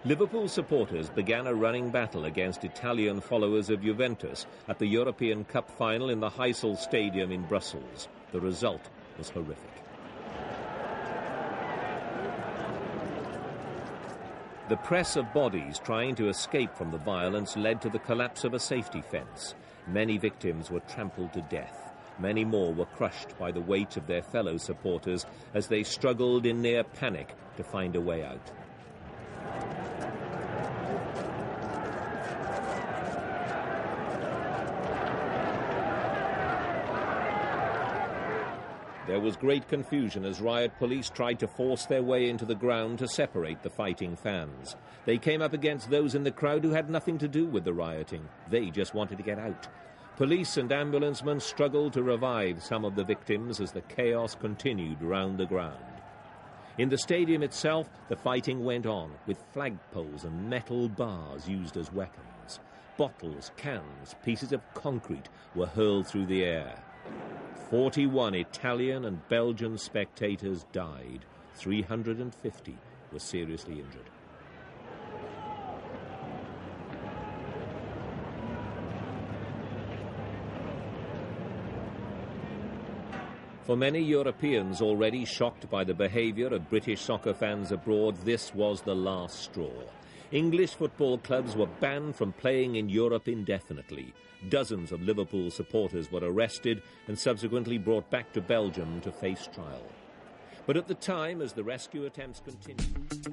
Liverpool supporters began a running battle against Italian followers of Juventus at the European Cup final in the Heysel Stadium in Brussels. The result was horrific. The press of bodies trying to escape from the violence led to the collapse of a safety fence. Many victims were trampled to death. Many more were crushed by the weight of their fellow supporters as they struggled in near panic to find a way out. There was great confusion as riot police tried to force their way into the ground to separate the fighting fans. They came up against those in the crowd who had nothing to do with the rioting. They just wanted to get out. Police and ambulancemen struggled to revive some of the victims as the chaos continued round the ground. In the stadium itself, the fighting went on, with flagpoles and metal bars used as weapons. Bottles, cans, pieces of concrete were hurled through the air. 41 Italian and Belgian spectators died. 350 were seriously injured. For many Europeans already shocked by the behaviour of British soccer fans abroad, this was the last straw. English football clubs were banned from playing in Europe indefinitely. Dozens of Liverpool supporters were arrested and subsequently brought back to Belgium to face trial. But at the time, as the rescue attempts continued,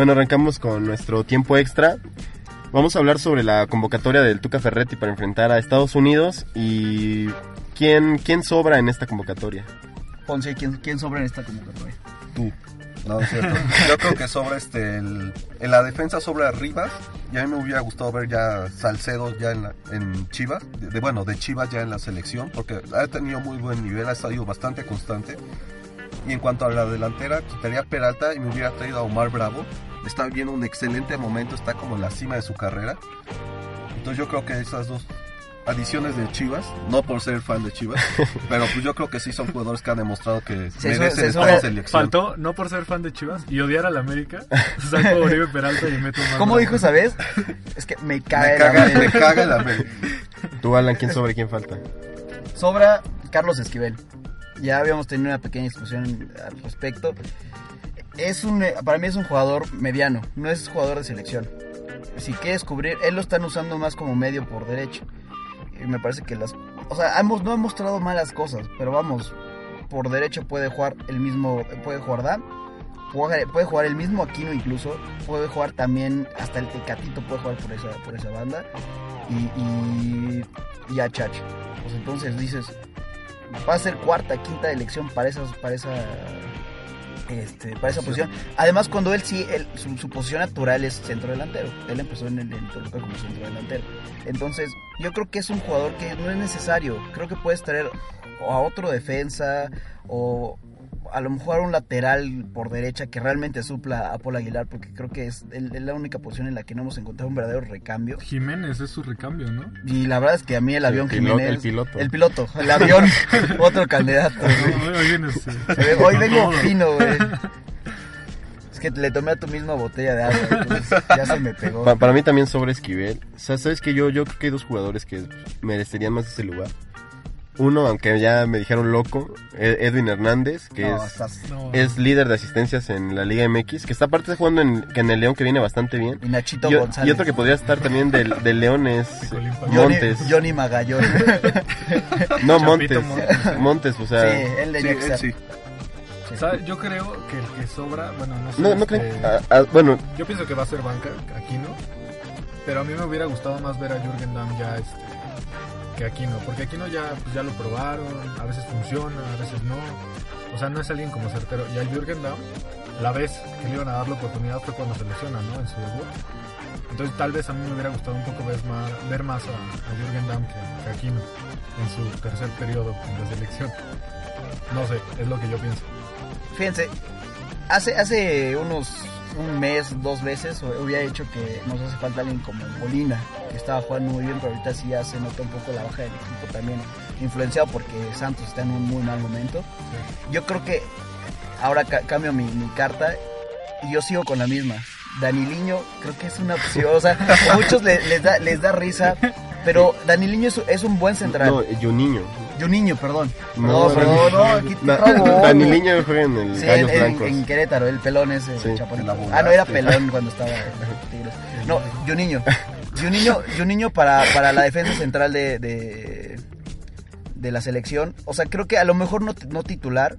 Bueno, arrancamos con nuestro tiempo extra. Vamos a hablar sobre la convocatoria del Tuca Ferretti para enfrentar a Estados Unidos y quién, quién sobra en esta convocatoria. Ponce, ¿quién, quién sobra en esta convocatoria? Tú. No, es cierto. Yo creo que sobra este el- en la defensa sobra Rivas. Y a mí me hubiera gustado ver ya Salcedo ya en, la- en Chivas. De, de- bueno, de Chivas ya en la selección. Porque ha tenido muy buen nivel, ha estado bastante constante. Y en cuanto a la delantera, quitaría Peralta y me hubiera traído a Omar Bravo. Está viendo un excelente momento, está como en la cima de su carrera. Entonces yo creo que esas dos adiciones de Chivas, no por ser fan de Chivas, pero pues yo creo que sí son jugadores que han demostrado que Se merecen estar sube- en selección. Faltó, no por ser fan de Chivas y odiar al América, saco a Oribe Peralta y meto más. ¿Cómo dijo esa vez? Es que me cae Me la caga, madre. me caga el América. Tú, Alan, quién sobra y quién falta. Sobra Carlos Esquivel. Ya habíamos tenido una pequeña discusión al respecto. Es un, eh, para mí es un jugador mediano, no es jugador de selección. Si quieres cubrir, él lo están usando más como medio por derecho. Y me parece que las... O sea, hemos, no ha mostrado malas cosas, pero vamos, por derecho puede jugar el mismo, puede jugar Dan, puede, puede jugar el mismo Aquino incluso, puede jugar también, hasta el Tecatito puede jugar por esa, por esa banda. Y, y, y a Chacho. Pues entonces dices, va a ser cuarta, quinta elección para esas, para esa, este, para esa posición. Además, cuando él sí, su, su posición natural es centro delantero. Él empezó en el Toluca como centro delantero. Entonces, yo creo que es un jugador que no es necesario. Creo que puedes traer a otro defensa o a lo mejor a un lateral por derecha que realmente supla a Paul Aguilar, porque creo que es, el- es la única posición en la que no hemos encontrado un verdadero recambio. Jiménez es su recambio, ¿no? Y la verdad es que a mí el Sí, avión el piloto- Jiménez... el piloto. El piloto, el avión, otro candidato. Hoy, hoy vienes, vengo fino, güey. Es que le tomé a tu misma botella de agua, entonces ya se me pegó. Pa- para mí también sobra Esquivel. O sea, sabes que yo, yo creo que hay dos jugadores que merecerían más ese lugar. Uno, aunque ya me dijeron loco, E- Edwin Hernández, que No, es, estás- No, es líder de asistencias en la Liga MX, que está aparte jugando en, que en el León, que viene bastante bien. Y Nachito Y, González. y otro que podría estar también del, del León es. Johnny, Montes. Johnny Magallón. No, Montes. Montes. Montes, o sí, sea... Sí, él ser. sí. O sea, yo creo que el que sobra, bueno, no sé. No, no este, creo... ah, ah, bueno, Yo pienso que va a ser banca, Aquino. Pero a mí me hubiera gustado más ver a Jürgen Damm ya este, que Aquino. Porque Aquino ya, pues, ya lo probaron, a veces funciona, a veces no. O sea, no es alguien como certero. Y a Jürgen Damm, la vez que le iban a dar la oportunidad fue cuando se lesiona, ¿no? En su debut. Entonces tal vez a mí me hubiera gustado un poco ver más, ver más a, a Jürgen Damm que, Aquino en su tercer periodo la selección. No sé, es lo que yo pienso. Fíjense, hace, hace unos un mes, dos meses, hubiera dicho que nos hace falta alguien como Molina. Que estaba jugando muy bien, pero ahorita sí ya se nota un poco la baja del equipo también, influenciado porque Santos está en un muy mal momento. Yo creo que ahora ca- cambio mi, mi carta y yo sigo con la misma. Daniliño creo que es una opción, o sea, a muchos le- les, da, les da risa, pero Daniliño es, es un buen central. No, Juninho. Juninho, perdón. No, No, perdón, no, aquí te robo. Daniliño juega en el Sí, Gallos en, en- Blancos. en Querétaro, el pelón Sí. chaparrito. Te la Ah, no, era pelón cuando estaba en Tigres. No, Juninho. Juninho, Juninho para, para la defensa central de, de, de la selección. O sea, creo que a lo mejor no, no titular,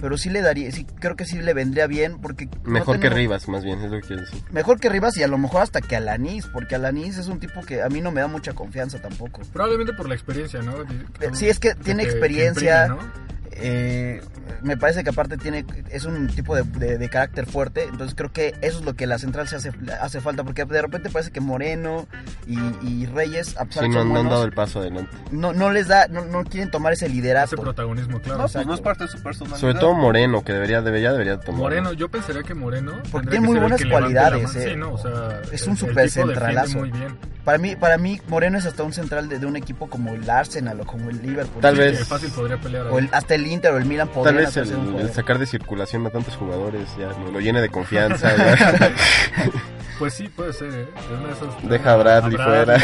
pero sí le daría, sí, creo que sí le vendría bien porque... no Mejor que Rivas, más bien, es lo que quiero decir. Mejor que Rivas y a lo mejor hasta que Alanis, porque Alanis es un tipo que a mí no me da mucha confianza tampoco. Probablemente por la experiencia, ¿no? Eh, Sí, es que tiene que experiencia. imprime, ¿no? Eh, me parece que aparte tiene es un tipo de, de- de carácter fuerte. Entonces creo que eso es lo que la central se hace, hace falta. Porque de repente parece que Moreno y, y Reyes, a pesar Sí, de que no, no han dado el paso adelante. no, no les da, no, no quieren tomar ese Ese liderato. protagonismo, claro. No, pues no Exacto. es parte de su personalidad. Sobre todo Moreno, que debería, debería, debería tomar. Moreno, yo pensaría que Moreno. Porque tiene que muy buenas cualidades, eh. Sí, no, o sea, Es un el super centralazo. Muy bien. Para mí, para mí Moreno es hasta un central de, de un equipo como el Arsenal o como el Liverpool. Tal Sí, vez- fácil podría pelear. O el- hasta el Inter o el Milan Tal podrían vez el, sacar de circulación a tantos jugadores ya lo, lo llene de confianza. Pues sí, puede ser, ¿eh? De una de esas- Deja a Bradley fuera.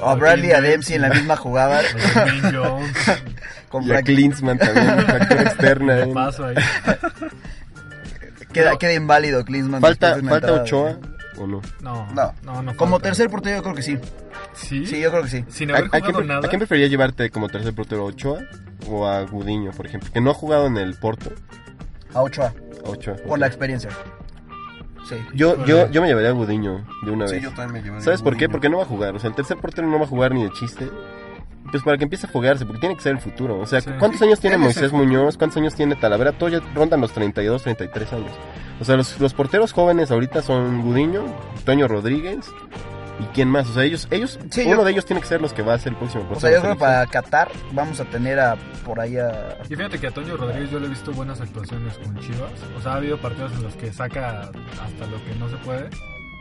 O a Bradley y a Dempsey en la misma jugada. Jones. con y a Frank- Klinsmann también, factor externa. ¿eh? paso ahí. queda, queda inválido Klinsmann. ¿Falta, de falta entrada. Ochoa o no? No, No. no, no. Como falta. tercer portero yo creo que sí. Sí, Sí, yo creo que sí. Sin ¿A, haber a quién, nada. a quién preferiría llevarte como tercer portero? ¿A ¿Ochoa o a Gudiño, por ejemplo? Que no ha jugado en el Porto. A Ochoa, a Ochoa. por la experiencia. Sí. Yo, yo, yo me llevaría a Gudiño de una Sí, vez. yo también me llevaría ¿Sabes a por qué? Porque no va a jugar. O sea, el tercer portero no va a jugar ni de chiste. Pues para que empiece a foguearse, porque tiene que ser el futuro. O sea, Sí. ¿cuántos años tiene Moisés Muñoz? ¿Cuántos años tiene Talavera? Todos ya rondan los 32, 33 años. O sea, los, los porteros jóvenes ahorita son Gudiño, Toño Rodríguez y quién más. O sea, ellos, ellos Sí, uno yo- de ellos tiene que ser los que va a ser el próximo O sea, yo de creo que para Qatar vamos a tener a por ahí a... Y fíjate que a Toño Rodríguez yo le he visto buenas actuaciones con Chivas. O sea, ha habido partidos en los que saca hasta lo que no se puede.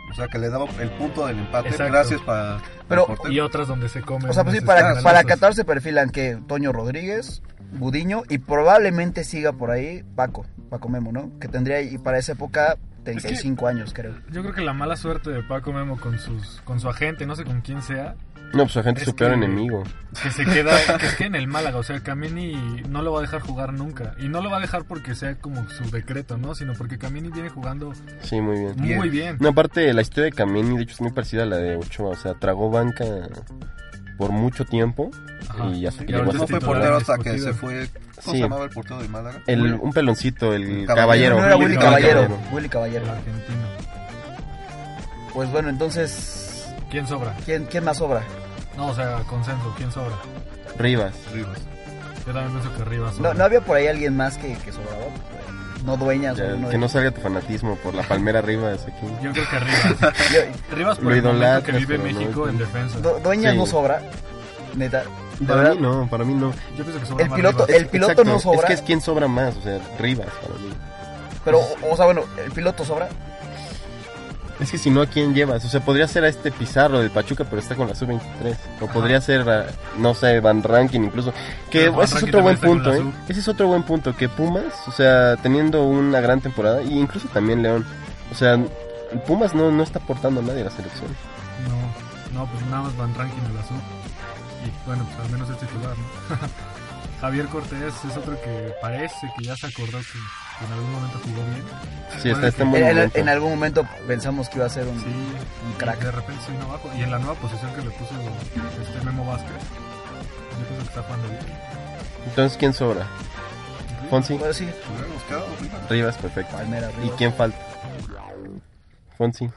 O sea, que le daba el punto del empate. Exacto. Gracias para. Pero-. Y otras donde se come. O sea, pues sí, para, para Qatar se perfilan que Toño Rodríguez, Budiño y probablemente siga por ahí Paco, Paco Memo, ¿no? Que tendría y para esa época 35 años, creo. Yo creo que la mala suerte de Paco Memo con sus con su agente, no sé con quién sea, No, pues su gente es su peor que- enemigo. que se queda que es que en el Málaga, o sea, Camini no lo va a dejar jugar nunca y no lo va a dejar porque sea como su decreto, ¿no? Sino porque Camini viene jugando Sí, muy bien. muy bien. No, aparte, la historia de Kameni, de hecho, es muy parecida a la de Ochoa. O sea, tragó banca por mucho tiempo Ajá. y ya se Y llegó No hasta fue portero hasta que se fue. ¿Cómo Sí. se llamaba el portero de Málaga? el, un peloncito, el Caballero. caballero. No era Willy Willy Caballero. Caballero, Willy Caballero. El argentino. Pues bueno, entonces ¿Quién sobra? ¿quién, quién más sobra? No, o sea, consenso, ¿quién sobra? Rivas. Rivas. Yo también pienso que Rivas No, sobra. no había por ahí alguien más que, que sobraba. No dueñas. Ya, que de- no salga tu fanatismo por la palmera Rivas aquí. Yo creo que Rivas. Rivas por Lo el momento que vive no, México en defensa. Du- dueñas Sí. no sobra. Neta. De Para verdad. mí no, para mí no. Yo pienso que sobra El más piloto, Rivas. el piloto Exacto, no sobra. Es que es quien sobra más, o sea, Rivas para mí. Pero, o, o sea, bueno, el piloto sobra. Es que si no, ¿a quién llevas? O sea, podría ser a este Pizarro del Pachuca, pero está con la sub-23. O podría ser, a, no sé, Van Rankin incluso. Que ese es otro buen punto, ¿eh? Ese es otro buen punto. Que Pumas, o sea, teniendo una gran temporada, y incluso también León. O sea, Pumas no, no está aportando a nadie a la selección. No, no, pues nada más Van Rankin en la sub. Y bueno, pues al menos es titular, ¿no? Javier Cortés es otro que parece que ya se acordó que en algún momento jugó bien. Sí, está, está en En, algún momento pensamos que iba a ser un, Sí, un y crack. de repente se vino abajo. Y en la nueva posición que le puso este Memo Vázquez, yo pienso que está jugando bien. Entonces, ¿quién sobra? Fonsi, Pues sí, Rivas. Rivas, perfecto. Palmera ¿Y Rivas. quién falta? Fonsi.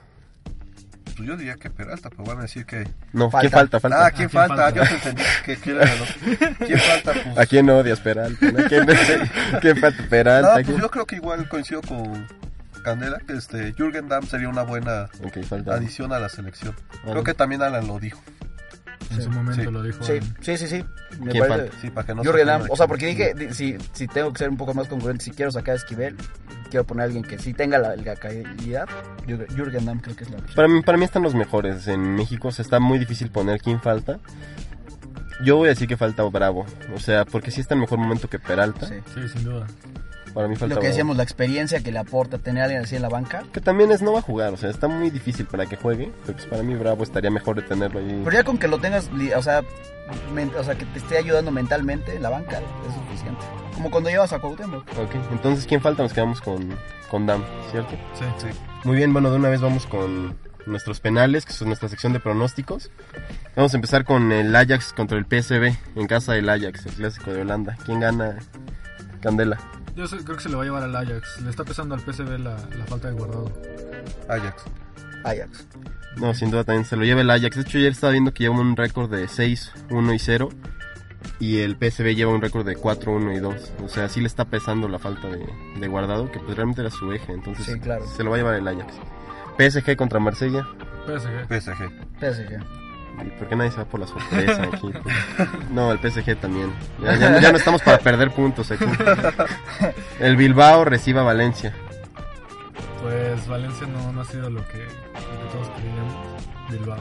Pues yo diría que Peralta, pero van a decir que. No, Falta. ¿quién falta? Falta. Ah, ¿quién ¿quién falta? falta? Yo te entendí que, que era de los- ¿Quién falta? Pues, ¿A quién odias, Peralta? ¿no? ¿Quién, ¿Quién falta? No, Peralta. pues ¿quién? yo creo que igual coincido con Candela, que este Jürgen Damm sería una buena Ok, falta. adición a la selección. Vale. Creo que también Alan lo dijo. En Sí. su momento Sí. lo dijo. Sí, sí, sí, sí. Me ¿Quién parece. falta? Sí, para que no se ofenda O sea, que- porque dije, di- si, si tengo que ser un poco más congruente, si quiero sacar a Esquivel, quiero poner a alguien que sí tenga la, la calidad, Jürgen Damm creo que es la opción. Para mí, para mí están los mejores en México. O sea, está muy difícil poner quién falta. Yo voy a decir que falta Bravo. O sea, porque sí está en mejor momento que Peralta. Sí. Sí, sin duda. Para mí falta Lo que Bravo. decíamos, la experiencia que le aporta tener a alguien así en la banca. Que también es no va a jugar. O sea, está muy difícil para que juegue. Pero pues para mí Bravo estaría mejor de tenerlo ahí. Pero ya con que lo tengas, o sea, men- o sea, que te esté ayudando mentalmente en la banca, es suficiente. Como cuando llevas a Cuauhtémoc. Ok, entonces ¿quién falta? Nos quedamos con, con Dam, ¿cierto? Sí, sí. Muy bien, bueno, de una vez vamos con nuestros penales, que son nuestra sección de pronósticos. Vamos a empezar con el Ajax contra el PSV, en casa del Ajax, el clásico de Holanda. ¿Quién gana? Candela. Yo sé- creo que se le va a llevar al Ajax. Le está pesando al PSV la, la falta de guardado. Ajax. Ajax. No, sin duda también se lo lleva el Ajax. De hecho, ayer estaba viendo que lleva un récord de 6, 1 y 0. Y el PSV lleva un récord de 4, 1 y 2. O sea, sí le está pesando la falta de, de guardado, que pues realmente era su eje. Entonces Sí, claro. se lo va a llevar el Ajax. PSG contra Marsella. PSG. PSG. PSG. ¿Y por qué nadie se va por la sorpresa aquí? No, el PSG también. Ya, ya no- ya no estamos para perder puntos aquí. El Bilbao reciba a Valencia. Pues Valencia no, no ha sido lo que, lo que todos creíamos. Bilbao.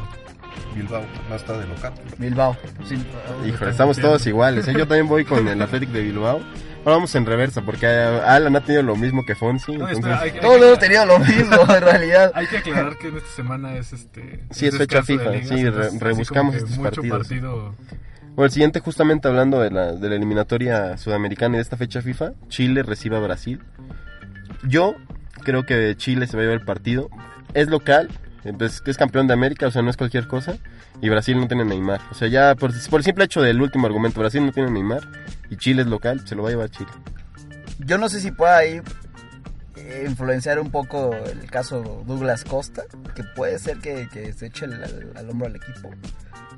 Bilbao. No está de local. Bilbao. Sí. Híjole, estamos todos iguales. ¿eh? Yo también voy con el Athletic de Bilbao. Ahora vamos en reversa porque Alan ha tenido lo mismo que Fonsi. No, entonces- espera, hay, Todos hemos tenido lo mismo, en realidad. hay que aclarar que en esta semana es este. Sí, es fecha FIFA, ligas, sí, re- rebuscamos estos mucho partidos. partido. Bueno, el siguiente justamente hablando de la, de la eliminatoria sudamericana y de esta fecha FIFA, Chile recibe a Brasil. Yo creo que Chile se va a llevar el partido. Es local, pues, es campeón de América, o sea, no es cualquier cosa. Y Brasil no tiene Neymar. O sea, ya por, el simple hecho del último argumento, Brasil no tiene Neymar y Chile es local, se lo va a llevar Chile. Yo no sé si pueda eh, influenciar un poco el caso Douglas Costa, que puede ser que, que se eche el- al, al hombro al equipo.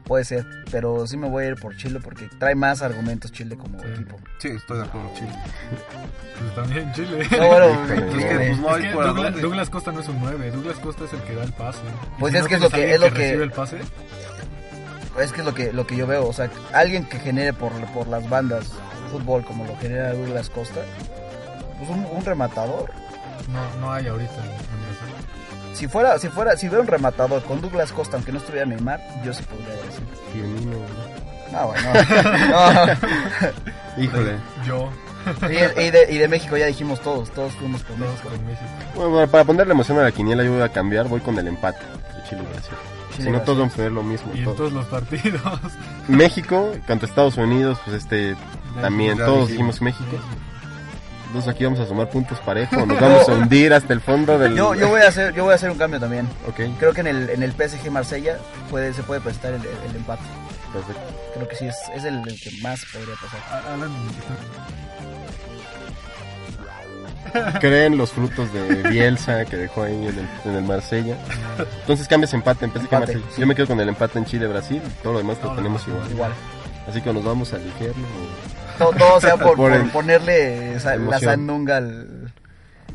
Puede ser, pero sí me voy a ir por Chile porque trae más argumentos Chile como Sí. equipo. Sí, estoy de acuerdo. Chile. Pues también Chile. No, bueno, Híjole, que- es que, pues, no Es hay que por Douglas, Costa no es un 9, Douglas Costa es el que da el pase. Pues si es no que es lo que- es lo que- recibe el pase, es que es lo que, lo que yo veo. O sea, alguien que genere por, por las bandas fútbol como lo genera Douglas Costa, pues un, un rematador. No, no hay ahorita en Brasil. Si fuera, si fuera, si hubiera un rematador con Douglas Costa, aunque no estuviera Neymar, yo sí podría decir. Firmino, Ah, bueno. No. Híjole. Yo, Y, y de, y de México ya dijimos todos, todos fuimos por todos México. con México. Bueno, para- para ponerle emoción a la quiniela yo voy a cambiar, voy con el empate de Chile y Brasil. Chile si no todos vamos a ver lo mismo. Y en todos. todos los partidos. México contra Estados Unidos, pues este también todos dijimos. dijimos México. Entonces aquí vamos a sumar puntos parejo, nos vamos a hundir hasta el fondo del Yo, yo voy a hacer, yo voy a hacer un cambio también. Ok, Creo que en el, en el PSG Marsella puede, se puede prestar el, el empate. perfecto. Creo que sí es, es el, el que más podría pasar. A- Alan, Creen los frutos de Bielsa que dejó ahí en el, en el Marsella. Entonces cambias empate en PSG Empate, Marsella. sí. Yo me quedo con el empate en Chile Brasil, todo lo demás lo No, tenemos no, igual. Igual. Así que nos vamos al infierno. Todo, todo sea por, Por por ponerle esa- la sandunga al,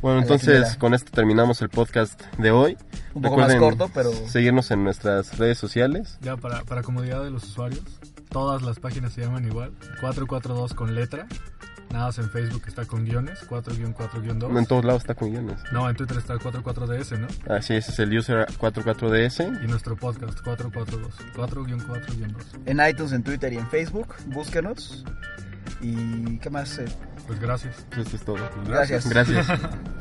Bueno, entonces con esto terminamos el podcast de hoy. un poco más Recuerden corto, pero seguirnos en nuestras redes sociales. ya para, para comodidad de los usuarios, todas las páginas se llaman igual. 442 con letra. Nada más en Facebook está con guiones, 4-4-2. En todos lados está con guiones. No, en Twitter está el 44DS, ¿no? Así es, es el user 44DS. Y nuestro podcast, 442. 4-4-2. en iTunes, en Twitter y en Facebook, búsquenos. ¿Y qué más? Eh? Pues gracias. Eso es todo. Gracias. Gracias. gracias.